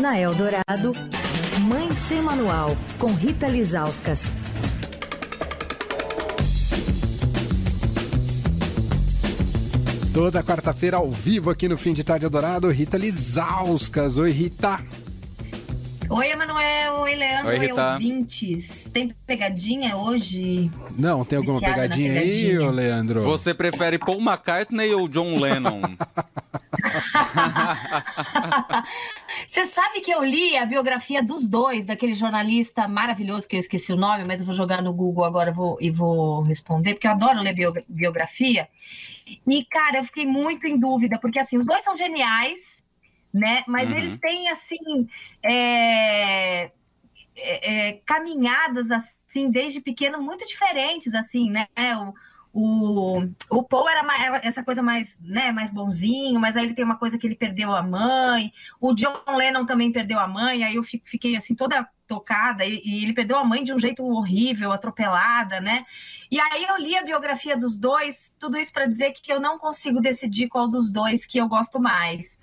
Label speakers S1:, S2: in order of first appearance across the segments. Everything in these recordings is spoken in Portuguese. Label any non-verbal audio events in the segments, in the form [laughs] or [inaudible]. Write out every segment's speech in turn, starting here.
S1: Na Eldorado, Mãe Sem Manual, com Rita Lizauskas.
S2: Toda quarta-feira ao vivo aqui no Fim de Tarde Eldorado, Rita Lizauskas. Oi, Rita.
S3: Oi, Emanuel. Oi, Leandro.
S4: Oi,
S3: Oi,
S4: Rita.
S3: ouvintes. Tem pegadinha hoje?
S2: Não, tem alguma pegadinha, aí,
S3: pegadinha.
S2: ô Leandro?
S4: Você prefere Paul McCartney ou John Lennon? [laughs] [laughs]
S3: Você sabe que eu li a biografia dos dois, daquele jornalista maravilhoso que eu esqueci o nome, mas eu vou jogar no Google agora vou, e vou responder, porque eu adoro ler bio- biografia. E, cara, eu fiquei muito em dúvida, porque assim, os dois são geniais, né? Mas
S4: Uhum.
S3: eles têm assim. é, é, é, caminhadas assim desde pequeno muito diferentes assim né o, o, o Paul era mais, essa coisa mais né mais bonzinho mas aí ele tem uma coisa que ele perdeu a mãe o John Lennon também perdeu a mãe aí eu fi- fiquei assim toda tocada e, e ele perdeu a mãe de um jeito horrível atropelada né? E aí eu li a biografia dos dois tudo isso para dizer que eu não consigo decidir qual dos dois que eu gosto mais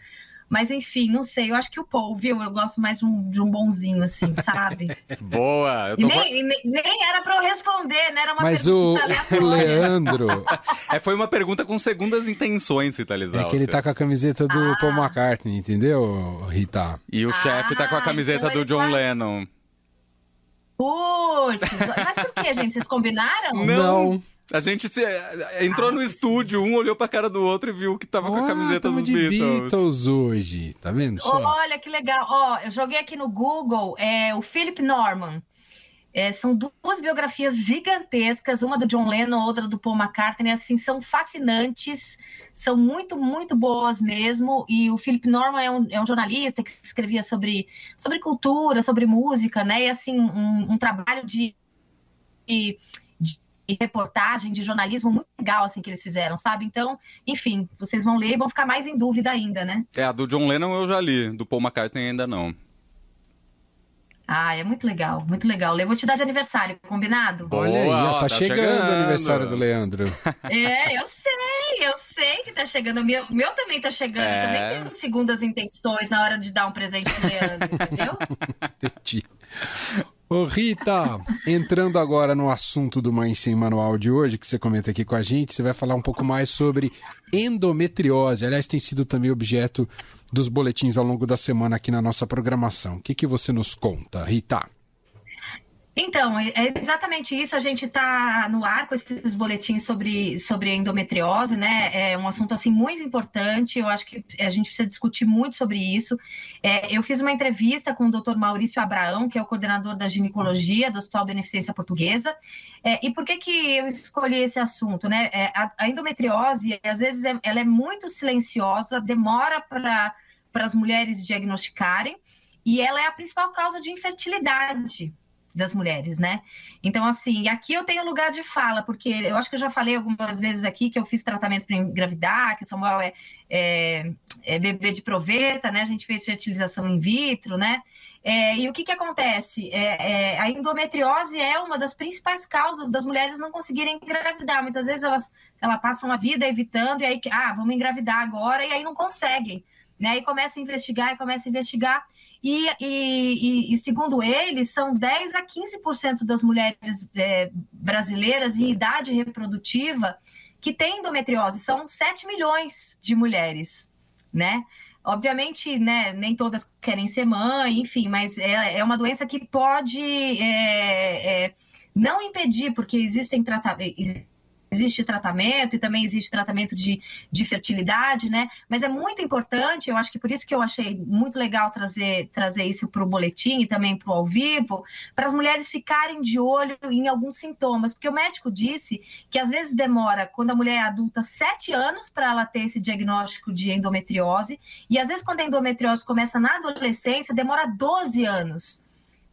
S3: mas enfim, não sei, eu acho que o Paul, viu? Eu gosto mais de um, de um bonzinho, assim, sabe? [laughs]
S4: Boa! Eu
S3: E
S4: tô...
S3: nem, nem, nem era pra eu responder, né? Era uma
S2: Mas o,
S3: pergunta
S2: o
S3: aleatória.
S2: Leandro, [laughs]
S4: É, foi uma pergunta com segundas intenções, Rita
S2: é
S4: Lizauskas.
S2: que ele tá com a camiseta do
S3: Ah.
S2: Paul McCartney, entendeu, Rita?
S4: E o chefe tá com a
S3: Ah,
S4: camiseta
S3: então
S4: do John
S3: vai-
S4: Lennon.
S3: Putz, mas por que, gente? Vocês combinaram?
S4: Não. A gente se... entrou
S3: Ah,
S4: no estúdio, um olhou pra cara do outro e viu que tava com a camiseta dos
S2: de
S4: Beatles.
S2: Beatles hoje, tá vendo só?
S3: Olha que legal. Ó, eu joguei aqui no Google é, o Philip Norman. É, são duas biografias gigantescas, uma do John Lennon, outra do Paul McCartney. Assim, são fascinantes, são muito, muito boas mesmo. E o Philip Norman é um, é um jornalista que escrevia sobre, sobre cultura, sobre música, né? E assim, um, um trabalho de, de, de reportagem, de jornalismo muito legal assim que eles fizeram, sabe? Então, enfim, vocês vão ler e vão ficar mais em dúvida ainda, né?
S4: É, a do John Lennon eu já li, do Paul McCartney ainda não.
S3: Ah, é muito legal, muito legal. Eu vou te dar de aniversário, combinado?
S4: Boa,
S2: Olha aí, ó, tá,
S4: tá
S2: chegando,
S4: chegando.
S2: o aniversário do Leandro.
S3: É, eu sei, eu sei que tá chegando. O meu, meu também tá chegando.
S4: É.
S3: Eu também tenho segundas intenções na hora de dar um presente pro Leandro, entendeu? [laughs]
S2: Entendi. Ô Rita, entrando agora no assunto do Mãe Sem Manual de hoje, que você comenta aqui com a gente, você vai falar um pouco mais sobre endometriose. Aliás, tem sido também objeto dos boletins ao longo da semana aqui na nossa programação. O que, que você nos conta, Rita?
S3: Então, é é exatamente isso. A gente está no ar com esses boletins sobre, sobre endometriose, né? É um assunto assim muito importante. Eu acho que a gente precisa discutir muito sobre isso. É, eu fiz uma entrevista com o Dr. Maurício Abraão, que é o coordenador da ginecologia do Hospital Beneficência Portuguesa. É, e por que, que eu escolhi esse assunto, né? É, a, a endometriose, às vezes, é- ela é muito silenciosa, demora para as mulheres diagnosticarem, e ela é a principal causa de infertilidade das mulheres, né? Então, assim, aqui eu tenho lugar de fala, porque eu acho que eu já falei algumas vezes aqui que eu fiz tratamento para engravidar, que o Samuel é, é, é bebê de proveta, né? A gente fez fertilização in vitro, né? É, e o que que acontece? É, é, a endometriose é uma das principais causas das mulheres não conseguirem engravidar. Muitas vezes elas, elas passam a vida evitando, e aí, ah, vamos engravidar agora, e aí não conseguem. Né? Aí começa a investigar e começa a investigar. E, e- e- e, segundo eles, são 10 a 15% das mulheres é, brasileiras em idade reprodutiva que têm endometriose. São 7 milhões de mulheres, né? Obviamente, né, nem todas querem ser mãe, enfim, mas é, é uma doença que pode é, é, não impedir, porque existem tratamentos. Existe tratamento e também existe tratamento de, de fertilidade, né? Mas é muito importante, eu acho que por isso que eu achei muito legal trazer, trazer isso para o boletim e também para o ao vivo, para as mulheres ficarem de olho em alguns sintomas, porque o médico disse que às vezes demora, quando a mulher é adulta, sete anos para ela ter esse diagnóstico de endometriose, e às vezes quando a endometriose começa na adolescência, demora 12 anos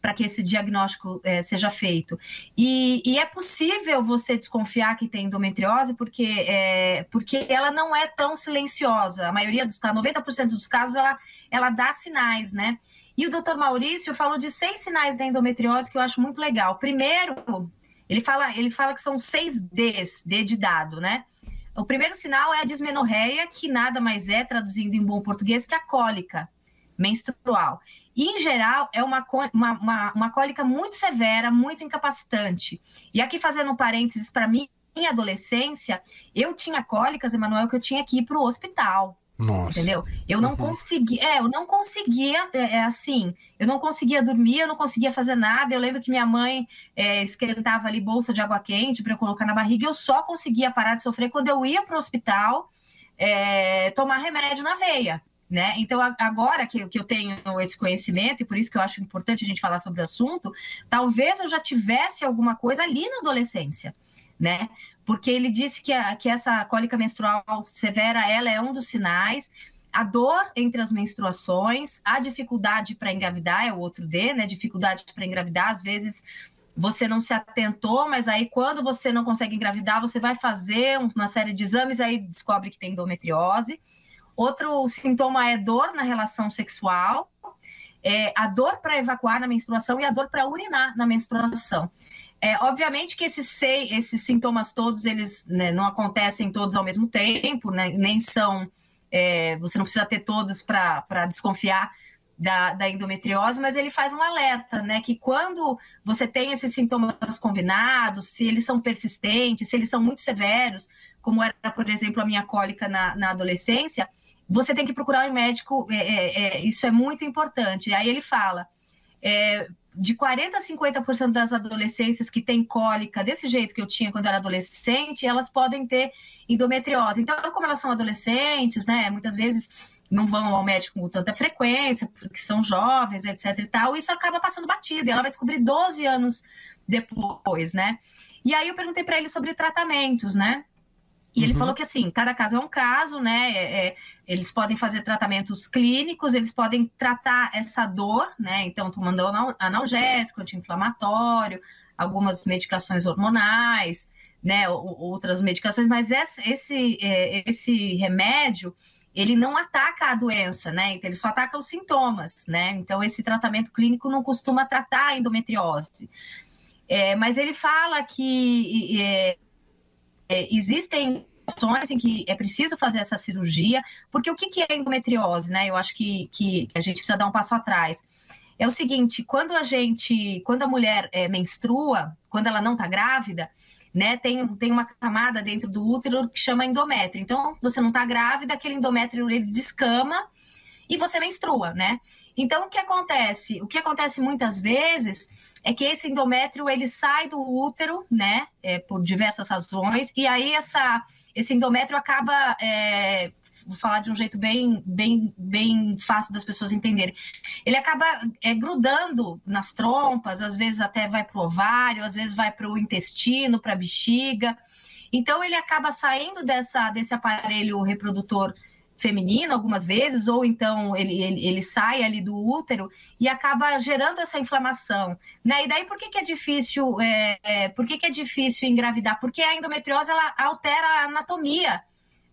S3: para que esse diagnóstico eh, seja feito. E, e é possível você desconfiar que tem endometriose porque, é, porque ela não é tão silenciosa. A maioria dos casos, 90% dos casos, ela, ela dá sinais, né? E o doutor Maurício falou de seis sinais da endometriose que eu acho muito legal. Primeiro, ele fala, ele fala que são seis Ds, D de dado, né? O primeiro sinal é a dismenorreia, que nada mais é, traduzindo em bom português, que a cólica. menstrual. E, em geral, é uma, uma, uma, uma cólica muito severa, muito incapacitante. E aqui, fazendo um parênteses, para mim, em adolescência, eu tinha cólicas, Emanuel, que eu tinha que ir para o hospital.
S2: Nossa.
S3: Entendeu? Eu não uhum. conseguia, é, eu não conseguia, é, é, assim, eu não conseguia dormir, eu não conseguia fazer nada. Eu lembro que minha mãe é, esquentava ali bolsa de água quente para eu colocar na barriga, e eu só conseguia parar de sofrer quando eu ia para o hospital é, tomar remédio na veia. Né? Então, agora que, que eu tenho esse conhecimento, e por isso que eu acho importante a gente falar sobre o assunto, talvez eu já tivesse alguma coisa ali na adolescência, né? Porque ele disse que, a, que essa cólica menstrual severa, ela é um dos sinais, a dor entre as menstruações, a dificuldade para engravidar é o outro D, né? Dificuldade para engravidar, às vezes você não se atentou, mas aí quando você não consegue engravidar, você vai fazer uma série de exames, aí descobre que tem endometriose. Outro sintoma é dor na relação sexual, é, a dor para evacuar na menstruação e a dor para urinar na menstruação. É, obviamente que esses, esses sintomas todos, eles né, não acontecem todos ao mesmo tempo, né, nem são. É, você não precisa ter todos para desconfiar da, da, endometriose, mas ele faz um alerta, né? Que quando você tem esses sintomas combinados, se eles são persistentes, se eles são muito severos, como era, por exemplo, a minha cólica na, na adolescência, você tem que procurar um médico, é, é, é isso é muito importante. Aí ele fala, é, de 40% a 50% das adolescências que têm cólica desse jeito que eu tinha quando eu era adolescente, elas podem ter endometriose. Então, como elas são adolescentes, né, muitas vezes não vão ao médico com tanta frequência, porque são jovens, etc e tal, isso acaba passando batido, e ela vai descobrir 12 anos depois, né? E aí eu perguntei para ele sobre tratamentos, né? E ele uhum. falou que assim, cada caso é um caso, né? É, é, eles podem fazer tratamentos clínicos, eles podem tratar essa dor, né? Então, tomando analgésico, anti-inflamatório, algumas medicações hormonais, né? Outras medicações, mas esse, esse, é, esse remédio ele não ataca a doença, né? Então, ele só ataca os sintomas, né? Então, esse tratamento clínico não costuma tratar a endometriose. É, mas ele fala que é, existem situações em que é preciso fazer essa cirurgia, porque o que, é endometriose, né? Eu acho que, que a gente precisa dar um passo atrás. É o seguinte, quando a gente, quando a mulher é, menstrua, quando ela não está grávida, né, tem, tem uma camada dentro do útero que chama endométrio. Então, você não está grávida, aquele endométrio ele descama e você menstrua, né? Então, o que acontece? O que acontece muitas vezes é que esse endométrio ele sai do útero, né, é, por diversas razões, e aí essa, esse endométrio acaba, é, vou falar de um jeito bem, bem, bem fácil das pessoas entenderem, ele acaba é, grudando nas trompas, às vezes até vai para o ovário, às vezes vai para o intestino, para a bexiga. Então ele acaba saindo dessa, desse aparelho reprodutor feminino algumas vezes, ou então ele, ele, ele, sai ali do útero e acaba gerando essa inflamação. Né? E daí por que, que é difícil? É, é, por que, que é difícil engravidar? Porque a endometriose ela altera a anatomia.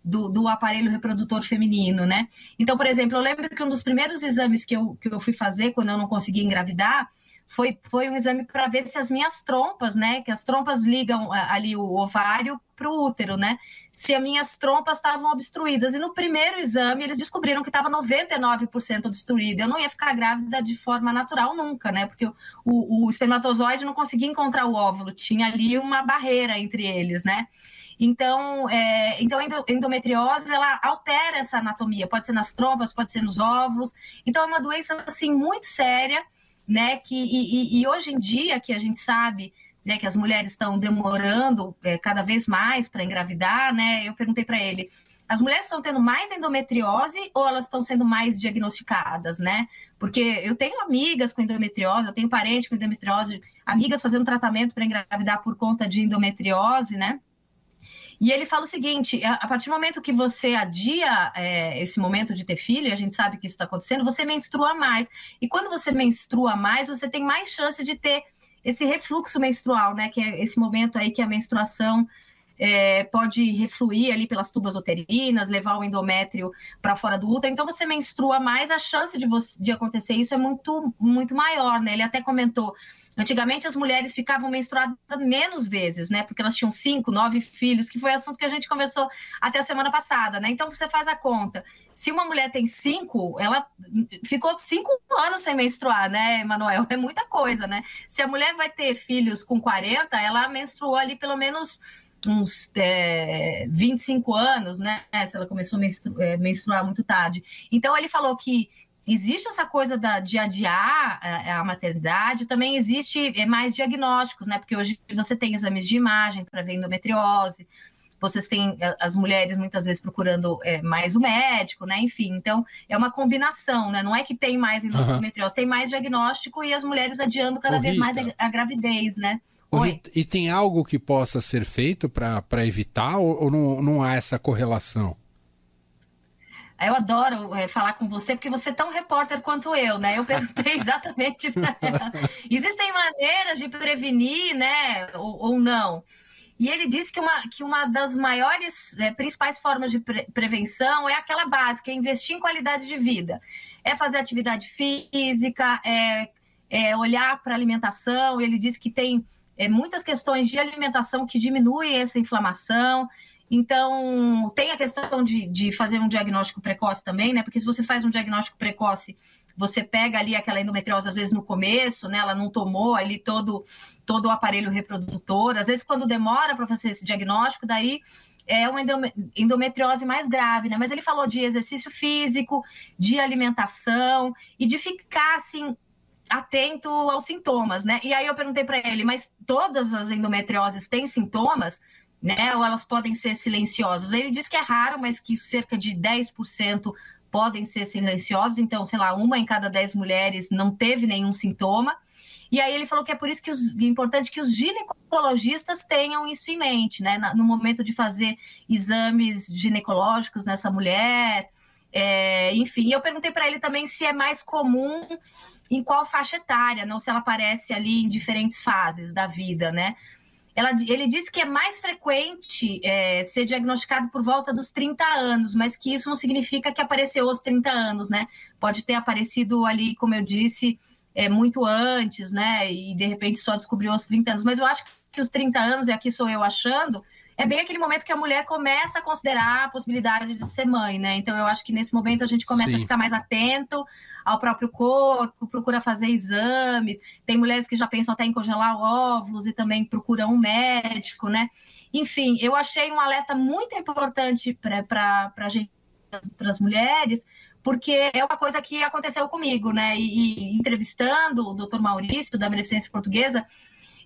S3: Do, do, aparelho reprodutor feminino, né? Então, por exemplo, eu lembro que um dos primeiros exames que eu, que eu fui fazer quando eu não conseguia engravidar foi, foi um exame para ver se as minhas trompas, né? Que as trompas ligam ali o ovário para o útero, né? Se as minhas trompas estavam obstruídas. E no primeiro exame, eles descobriram que estava 99% obstruída. Eu não ia ficar grávida de forma natural nunca, né? Porque o, o, o espermatozoide não conseguia encontrar o óvulo, tinha ali uma barreira entre eles, né? Então, é, então a endometriose ela altera essa anatomia, pode ser nas trompas, pode ser nos óvulos. Então, é uma doença assim muito séria né? Que, e, e hoje em dia que a gente sabe né, que as mulheres estão demorando é, cada vez mais para engravidar, né? Eu perguntei para ele, as mulheres estão tendo mais endometriose ou elas estão sendo mais diagnosticadas, né? Porque eu tenho amigas com endometriose, eu tenho parente com endometriose, amigas fazendo tratamento para engravidar por conta de endometriose, né? E ele fala o seguinte: a partir do momento que você adia é, esse momento de ter filho, a gente sabe que isso está acontecendo, você menstrua mais. E quando você menstrua mais, você tem mais chance de ter esse refluxo menstrual, né? Que é esse momento aí que a menstruação é, pode refluir ali pelas tubas uterinas, levar o endométrio para fora do útero. Então, você menstrua mais, a chance de, você, de acontecer isso é muito, muito maior, né? Ele até comentou. Antigamente as mulheres ficavam menstruadas menos vezes, né? Porque elas tinham cinco, nove filhos, que foi assunto que a gente conversou até a semana passada, né? Então você faz a conta. Se uma mulher tem cinco, ela ficou cinco anos sem menstruar, né, Emanuel? É muita coisa, né? Se a mulher vai ter filhos com 40, ela menstruou ali pelo menos uns é, 25 anos, né? Se ela começou a menstru é, menstruar muito tarde. Então, ele falou que existe essa coisa da, de adiar a, é, a, maternidade, também existe é, mais diagnósticos, né? Porque hoje você tem exames de imagem para ver endometriose, vocês têm as mulheres muitas vezes procurando é, mais o médico, né? Enfim, então é uma combinação, né? Não é que tem mais endometriose, uhum. tem mais diagnóstico e as mulheres adiando cada Ô, vez Rita. mais a, a, gravidez, né?
S2: Oi. E tem algo que possa ser feito para evitar ou, ou não, não há essa correlação?
S3: Eu adoro é, falar com você, porque você é tão repórter quanto eu, né? Eu perguntei [laughs] exatamente para ela. Existem maneiras de prevenir, né? Ou, ou, não? E ele disse que uma, que uma das maiores, é, principais formas de pre prevenção é aquela básica, é investir em qualidade de vida. É fazer atividade física, é, é olhar para a alimentação. Ele disse que tem é, muitas questões de alimentação que diminuem essa inflamação. Então, tem a questão de, de fazer um diagnóstico precoce também, né? Porque se você faz um diagnóstico precoce, você pega ali aquela endometriose, às vezes no começo, né? Ela não tomou ali todo, todo o aparelho reprodutor. Às vezes, quando demora para fazer esse diagnóstico, daí é uma endometriose mais grave, né? Mas ele falou de exercício físico, de alimentação e de ficar assim atento aos sintomas, né? E aí eu perguntei para ele, mas todas as endometrioses têm sintomas? né? Ou elas podem ser silenciosas. Ele diz que é raro, mas que cerca de 10% podem ser silenciosas. Então, sei lá, uma em cada 10 mulheres não teve nenhum sintoma. E aí ele falou que é por isso que os, é importante que os ginecologistas tenham isso em mente, né? No momento de fazer exames ginecológicos nessa mulher. É, enfim, eu perguntei para ele também se é mais comum em qual faixa etária, não se ela aparece ali em diferentes fases da vida, né? Ela, ele disse que é mais frequente é, ser diagnosticado por volta dos 30 anos, mas que isso não significa que apareceu aos 30 anos, né? Pode ter aparecido ali, como eu disse, é, muito antes, né? E de repente só descobriu aos 30 anos. Mas eu acho que os 30 anos, e aqui sou eu achando, é bem aquele momento que a mulher começa a considerar a possibilidade de ser mãe, né? Então eu acho que nesse momento a gente começa Sim. a ficar mais atento ao próprio corpo, procura fazer exames. Tem mulheres que já pensam até em congelar óvulos e também procuram um médico, né? Enfim, eu achei um alerta muito importante para a gente, para as mulheres, porque é uma coisa que aconteceu comigo, né? E, e entrevistando o doutor Maurício, da Beneficência Portuguesa,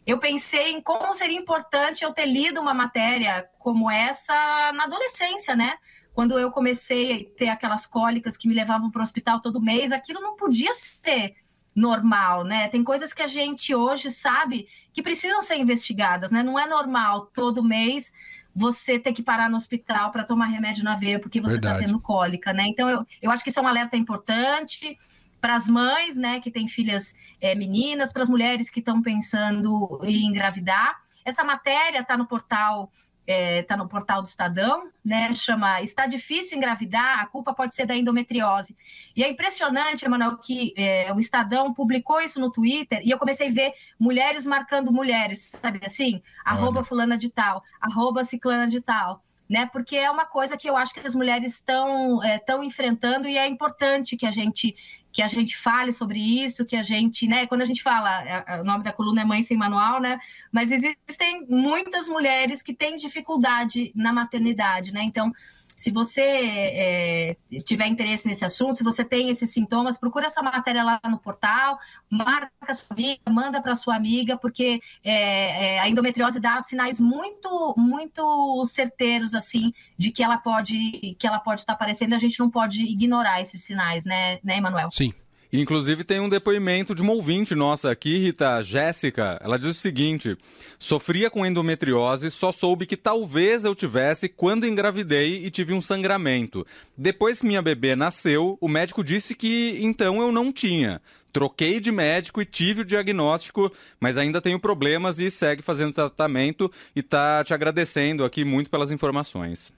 S3: eu pensei em como seria importante eu ter lido uma matéria como essa na adolescência, né? Quando eu comecei a ter aquelas cólicas que me levavam para o hospital todo mês, aquilo não podia ser normal, né? Tem coisas que a gente hoje sabe que precisam ser investigadas, né? Não é normal todo mês você ter que parar no hospital para tomar remédio na veia porque você está tendo cólica, né? Então eu, eu acho que isso é um alerta importante para as mães, né, que têm filhas é, meninas, para as mulheres que estão pensando em engravidar. Essa matéria está no portal está é, tá no portal do Estadão, né? Chama Está difícil engravidar, a culpa pode ser da endometriose. E é impressionante, Emanuel, que é, o Estadão publicou isso no Twitter e eu comecei a ver mulheres marcando mulheres, sabe assim? Arroba fulana de tal, arroba ciclana de tal né? Porque é uma coisa que eu acho que as mulheres estão é, enfrentando e é importante que a gente que a gente fale sobre isso, que a gente, né? Quando a gente fala, é, é, o nome da coluna é Mãe Sem Manual, né? Mas existem muitas mulheres que têm dificuldade na maternidade, né? Então se você é, tiver interesse nesse assunto, se você tem esses sintomas, procura essa matéria lá no portal, marca a sua amiga, manda para sua amiga, porque é, é, a endometriose dá sinais muito, muito certeiros assim de que ela pode, que ela pode estar aparecendo. A gente não pode ignorar esses sinais, né, né, Emanuel?
S4: Sim. Inclusive tem um depoimento de uma ouvinte nossa aqui, Rita Jéssica. Ela diz o seguinte: sofria com endometriose, só soube que talvez eu tivesse quando engravidei e tive um sangramento. Depois que minha bebê nasceu, o médico disse que então eu não tinha. troquei de médico e tive o diagnóstico, mas ainda tenho problemas e segue fazendo tratamento e tá te agradecendo aqui muito pelas informações.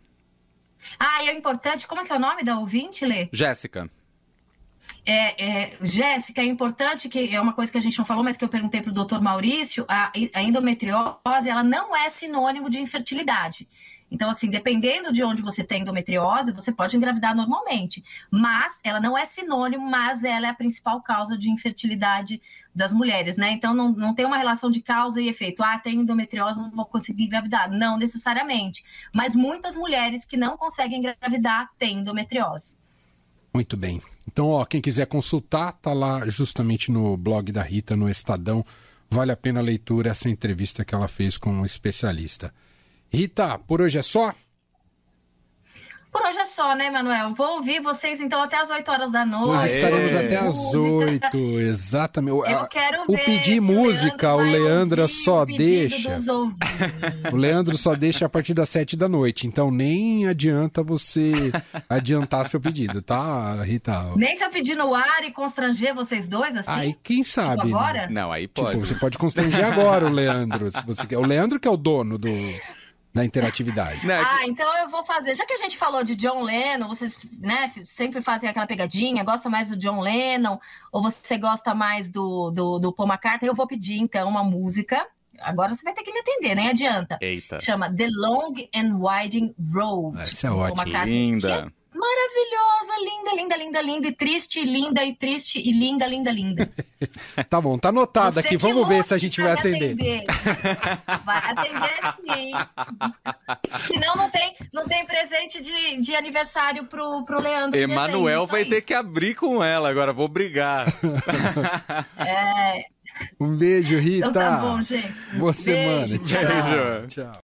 S3: Ah, e é importante, como é que é o nome da ouvinte, Lê?
S4: Jéssica.
S3: É, é, Jéssica, é importante que é uma coisa que a gente não falou, mas que eu perguntei para o doutor Maurício, a, a endometriose ela não é sinônimo de infertilidade. Então, assim, dependendo de onde você tem endometriose, você pode engravidar normalmente. Mas ela não é sinônimo, mas ela é a principal causa de infertilidade das mulheres, né? Então, não, não tem uma relação de causa e efeito. Ah, tenho endometriose, não vou conseguir engravidar. Não necessariamente. Mas muitas mulheres que não conseguem engravidar têm endometriose.
S2: Muito bem. Então, ó, quem quiser consultar, tá lá justamente no blog da Rita, no Estadão. Vale a pena a leitura essa entrevista que ela fez com um especialista. Rita, por hoje é só?
S3: Por hoje é só, né, Manuel? Vou ouvir vocês então até as 8 horas da noite.
S2: Hoje estaremos até às 8, exatamente.
S3: Eu quero
S2: o
S3: ver
S2: pedir
S3: se
S2: música, o Leandro
S3: ouvir
S2: só
S3: o
S2: deixa. O Leandro só deixa a partir das 7 da noite, então nem adianta você adiantar seu pedido, tá, Rita?
S3: Nem se eu pedir no ar e constranger vocês dois, assim?
S2: Aí quem sabe?
S3: tipo agora?
S4: Não, aí
S2: Tipo,
S4: pode.
S2: você pode constranger agora o Leandro, se você quer. O Leandro que é o dono do, da interatividade.
S4: Não, é que-
S3: Ah, então eu vou fazer. Já que a gente falou de John Lennon, vocês né, sempre fazem aquela pegadinha, gosta mais do John Lennon, ou você gosta mais do, do, do Paul McCartney, eu vou pedir então uma música. Agora você vai ter que me atender, nem adianta.
S4: Eita.
S3: Chama The Long and Winding Road.
S2: Essa é
S3: do Paul
S2: ótima.
S3: McCartney,
S4: Linda.
S3: que é Maravilhosa, linda, linda, linda, linda, e triste, linda, e triste, e linda, linda, linda. [laughs]
S2: Tá bom, tá anotado
S3: Você
S2: aqui. Vamos ver se a gente vai
S3: me
S2: atender.
S3: Vai atender sim. Senão não tem, não tem presente de, de aniversário pro, pro Leandro. em
S4: Emanuel vai ter
S3: isso.
S4: que abrir com ela agora, vou brigar. [laughs]
S3: É,
S2: Um beijo, Rita.
S3: então tá bom, gente.
S2: Boa
S3: Beijo,
S2: semana. Tchau.
S4: Beijo.
S2: Tchau.